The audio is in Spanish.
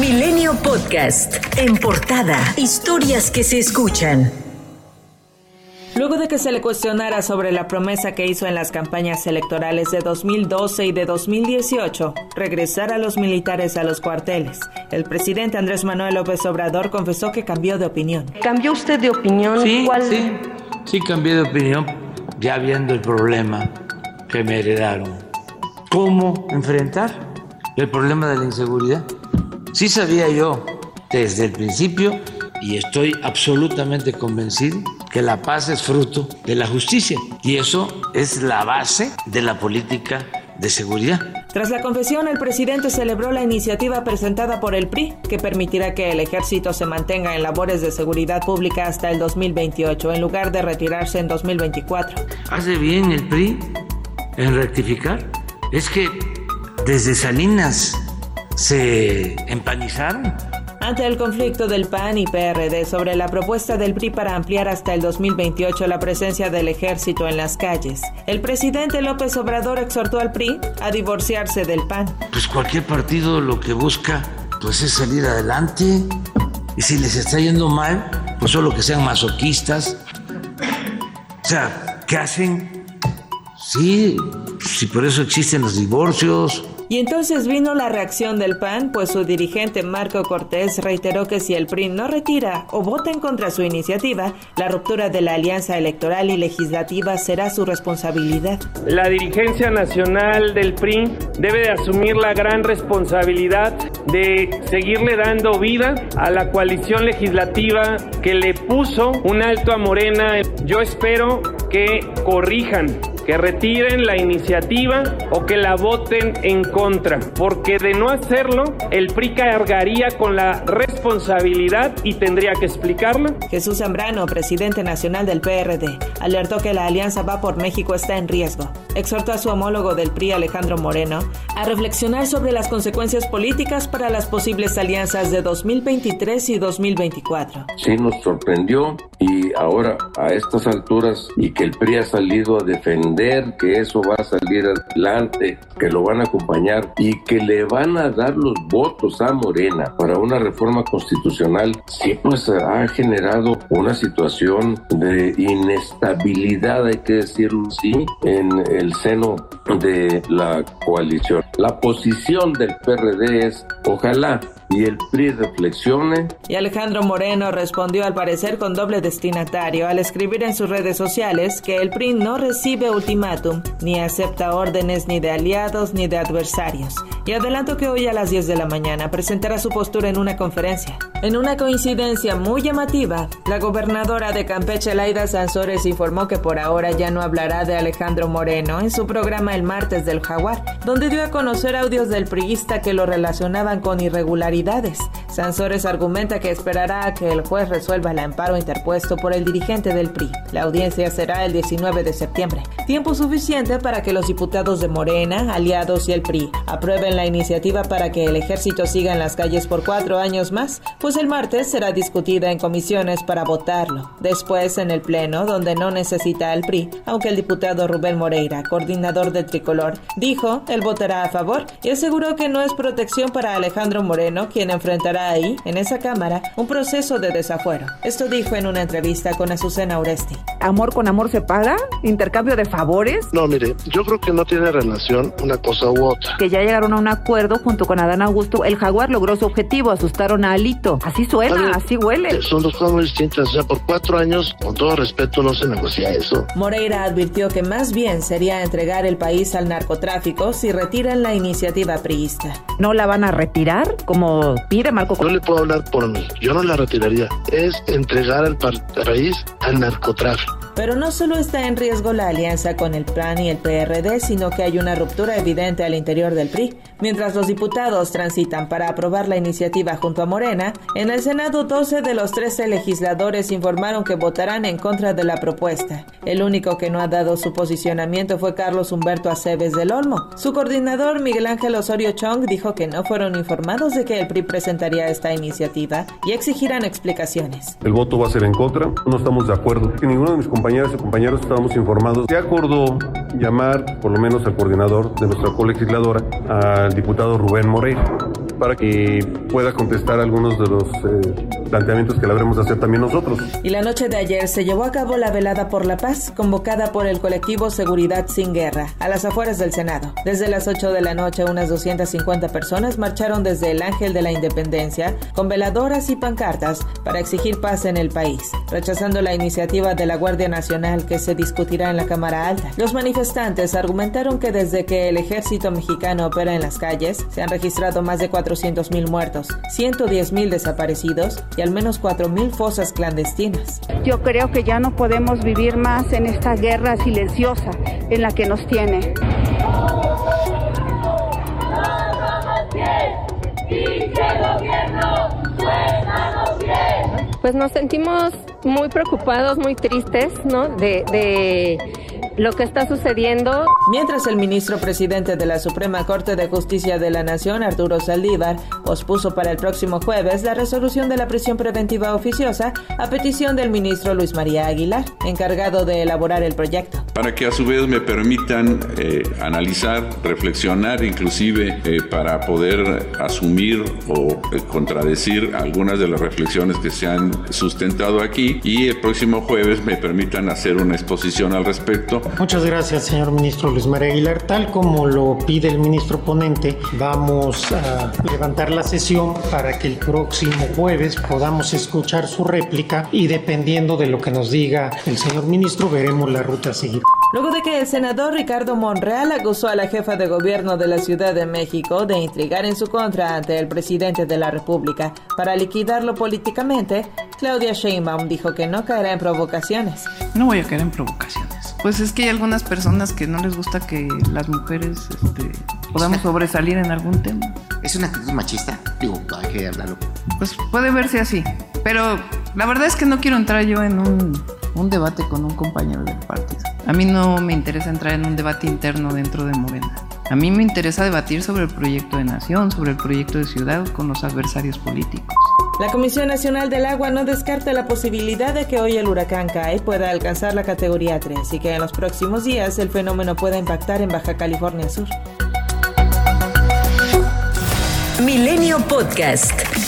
Milenio Podcast. En portada. Historias que se escuchan. Luego de que se le cuestionara sobre la promesa que hizo en las campañas electorales de 2012 y de 2018, regresar a los militares a los cuarteles, el presidente Andrés Manuel López Obrador confesó que cambió de opinión. ¿Cambió usted de opinión? Sí, ¿Cuál? sí, sí cambié de opinión ya viendo el problema que me heredaron. ¿Cómo enfrentar el problema de la inseguridad? Sí sabía yo desde el principio y estoy absolutamente convencido que la paz es fruto de la justicia y eso es la base de la política de seguridad. Tras la confesión, el presidente celebró la iniciativa presentada por el PRI, que permitirá que el ejército se mantenga en labores de seguridad pública hasta el 2028, en lugar de retirarse en 2024. Hace bien el PRI en rectificar. Es que desde Salinas se empanizaron. Ante el conflicto del PAN y PRD sobre la propuesta del PRI para ampliar hasta el 2028 la presencia del ejército en las calles, el presidente López Obrador exhortó al PRI a divorciarse del PAN. Pues cualquier partido lo que busca pues es salir adelante y si les está yendo mal, pues solo que sean masoquistas. O sea, ¿qué hacen? Sí, si por eso existen los divorcios, y entonces vino la reacción del PAN, pues su dirigente Marco Cortés reiteró que si el PRI no retira o vota en contra su iniciativa, la ruptura de la alianza electoral y legislativa será su responsabilidad. La dirigencia nacional del PRI debe de asumir la gran responsabilidad de seguirle dando vida a la coalición legislativa que le puso un alto a Morena. Yo espero que corrijan que retiren la iniciativa o que la voten en contra, porque de no hacerlo, el PRI cargaría con la responsabilidad y tendría que explicarla. Jesús Zambrano, presidente nacional del PRD, alertó que la alianza Va por México está en riesgo. Exhortó a su homólogo del PRI, Alejandro Moreno, a reflexionar sobre las consecuencias políticas para las posibles alianzas de 2023 y 2024. Sí nos sorprendió y ahora a estas alturas y que el PRI ha salido a defender que eso va a salir adelante, que lo van a acompañar y que le van a dar los votos a Morena para una reforma constitucional, sí pues ha generado una situación de inestabilidad, hay que decirlo así, en el seno de la coalición. La posición del PRD es, ojalá y el PRI reflexione. Y Alejandro Moreno respondió al parecer con doble destinatario al escribir en sus redes sociales que el PRI no recibe ultimátum ni acepta órdenes ni de aliados ni de adversarios. Y adelanto que hoy a las 10 de la mañana presentará su postura en una conferencia. En una coincidencia muy llamativa, la gobernadora de Campeche, Laida Sansores, informó que por ahora ya no hablará de Alejandro Moreno en su programa El Martes del Jaguar, donde dio a conocer audios del priista que lo relacionaban con irregularidades. Navidades Sansores argumenta que esperará a que el juez resuelva el amparo interpuesto por el dirigente del PRI. La audiencia será el 19 de septiembre, tiempo suficiente para que los diputados de Morena, aliados y el PRI aprueben la iniciativa para que el ejército siga en las calles por cuatro años más, pues el martes será discutida en comisiones para votarlo. Después en el Pleno, donde no necesita al PRI, aunque el diputado Rubén Moreira, coordinador del tricolor, dijo él votará a favor y aseguró que no es protección para Alejandro Moreno, quien enfrentará ahí, en esa Cámara, un proceso de desafuero. Esto dijo en una entrevista con Azucena Uresti. ¿Amor con amor se paga? ¿Intercambio de favores? No, mire, yo creo que no tiene relación una cosa u otra. Que ya llegaron a un acuerdo junto con Adán Augusto. El jaguar logró su objetivo, asustaron a Alito. Así suena, ver, así huele. Son dos cosas muy distintas. O sea, por cuatro años, con todo respeto, no se negocia eso. Moreira advirtió que más bien sería entregar el país al narcotráfico si retiran la iniciativa priista. ¿No la van a retirar? Como pide Marco No le puedo hablar por mí. Yo no la retiraría. Es entregar al país al narcotráfico. Pero no solo está en riesgo la alianza con el PAN y el PRD, sino que hay una ruptura evidente al interior del PRI. Mientras los diputados transitan para aprobar la iniciativa junto a Morena, en el Senado 12 de los 13 legisladores informaron que votarán en contra de la propuesta. El único que no ha dado su posicionamiento fue Carlos Humberto Aceves del Olmo. Su coordinador Miguel Ángel Osorio Chong dijo que no fueron informados de que el PRI presentaría esta iniciativa y exigirán explicaciones. El voto va a ser en contra, no estamos de acuerdo. Que ninguno de mis compañeros compañeras y compañeros estábamos informados. Se acordó llamar, por lo menos al coordinador de nuestra colegisladora, al diputado Rubén Moreira. para que pueda contestar algunos de los eh, planteamientos que le habremos de hacer también nosotros. Y la noche de ayer se llevó a cabo la velada por la paz, convocada por el colectivo Seguridad sin Guerra, a las afueras del Senado. Desde las 8 de la noche, unas 250 personas marcharon desde el Ángel de la Independencia con veladoras y pancartas para exigir paz en el país, rechazando la iniciativa de la Guardia Nacional que se discutirá en la Cámara Alta. Los manifestantes argumentaron que desde que el ejército mexicano opera en las calles, se han registrado más de 400.000 muertos, 110.000 desaparecidos y al menos 4.000 fosas clandestinas. Yo creo que ya no podemos vivir más en esta guerra silenciosa en la que nos tiene. Pues nos sentimos muy preocupados, muy tristes, ¿no? De, de lo que está sucediendo. Mientras el ministro presidente de la Suprema Corte de Justicia de la Nación, Arturo Saldívar, pospuso para el próximo jueves la resolución de la prisión preventiva oficiosa a petición del ministro Luis María Aguilar, encargado de elaborar el proyecto. Para que a su vez me permitan eh, analizar, reflexionar, inclusive eh, para poder asumir o eh, contradecir algunas de las reflexiones que se han sustentado aquí y el próximo jueves me permitan hacer una exposición al respecto Muchas gracias, señor ministro Luis María Aguilar. Tal como lo pide el ministro ponente, vamos a levantar la sesión para que el próximo jueves podamos escuchar su réplica y dependiendo de lo que nos diga el señor ministro, veremos la ruta a seguir. Luego de que el senador Ricardo Monreal acusó a la jefa de gobierno de la Ciudad de México de intrigar en su contra ante el presidente de la República para liquidarlo políticamente, Claudia Sheinbaum dijo que no caerá en provocaciones. No voy a caer en provocaciones. Pues es que hay algunas personas que no les gusta que las mujeres este, podamos sobresalir en algún tema. ¿Es una actitud machista? Digo, hay que hablarlo. Pues puede verse así. Pero la verdad es que no quiero entrar yo en un, un debate con un compañero del partido. A mí no me interesa entrar en un debate interno dentro de Morena. A mí me interesa debatir sobre el proyecto de nación, sobre el proyecto de ciudad con los adversarios políticos. La Comisión Nacional del Agua no descarta la posibilidad de que hoy el huracán Kai pueda alcanzar la categoría 3 y que en los próximos días el fenómeno pueda impactar en Baja California Sur. Milenio Podcast.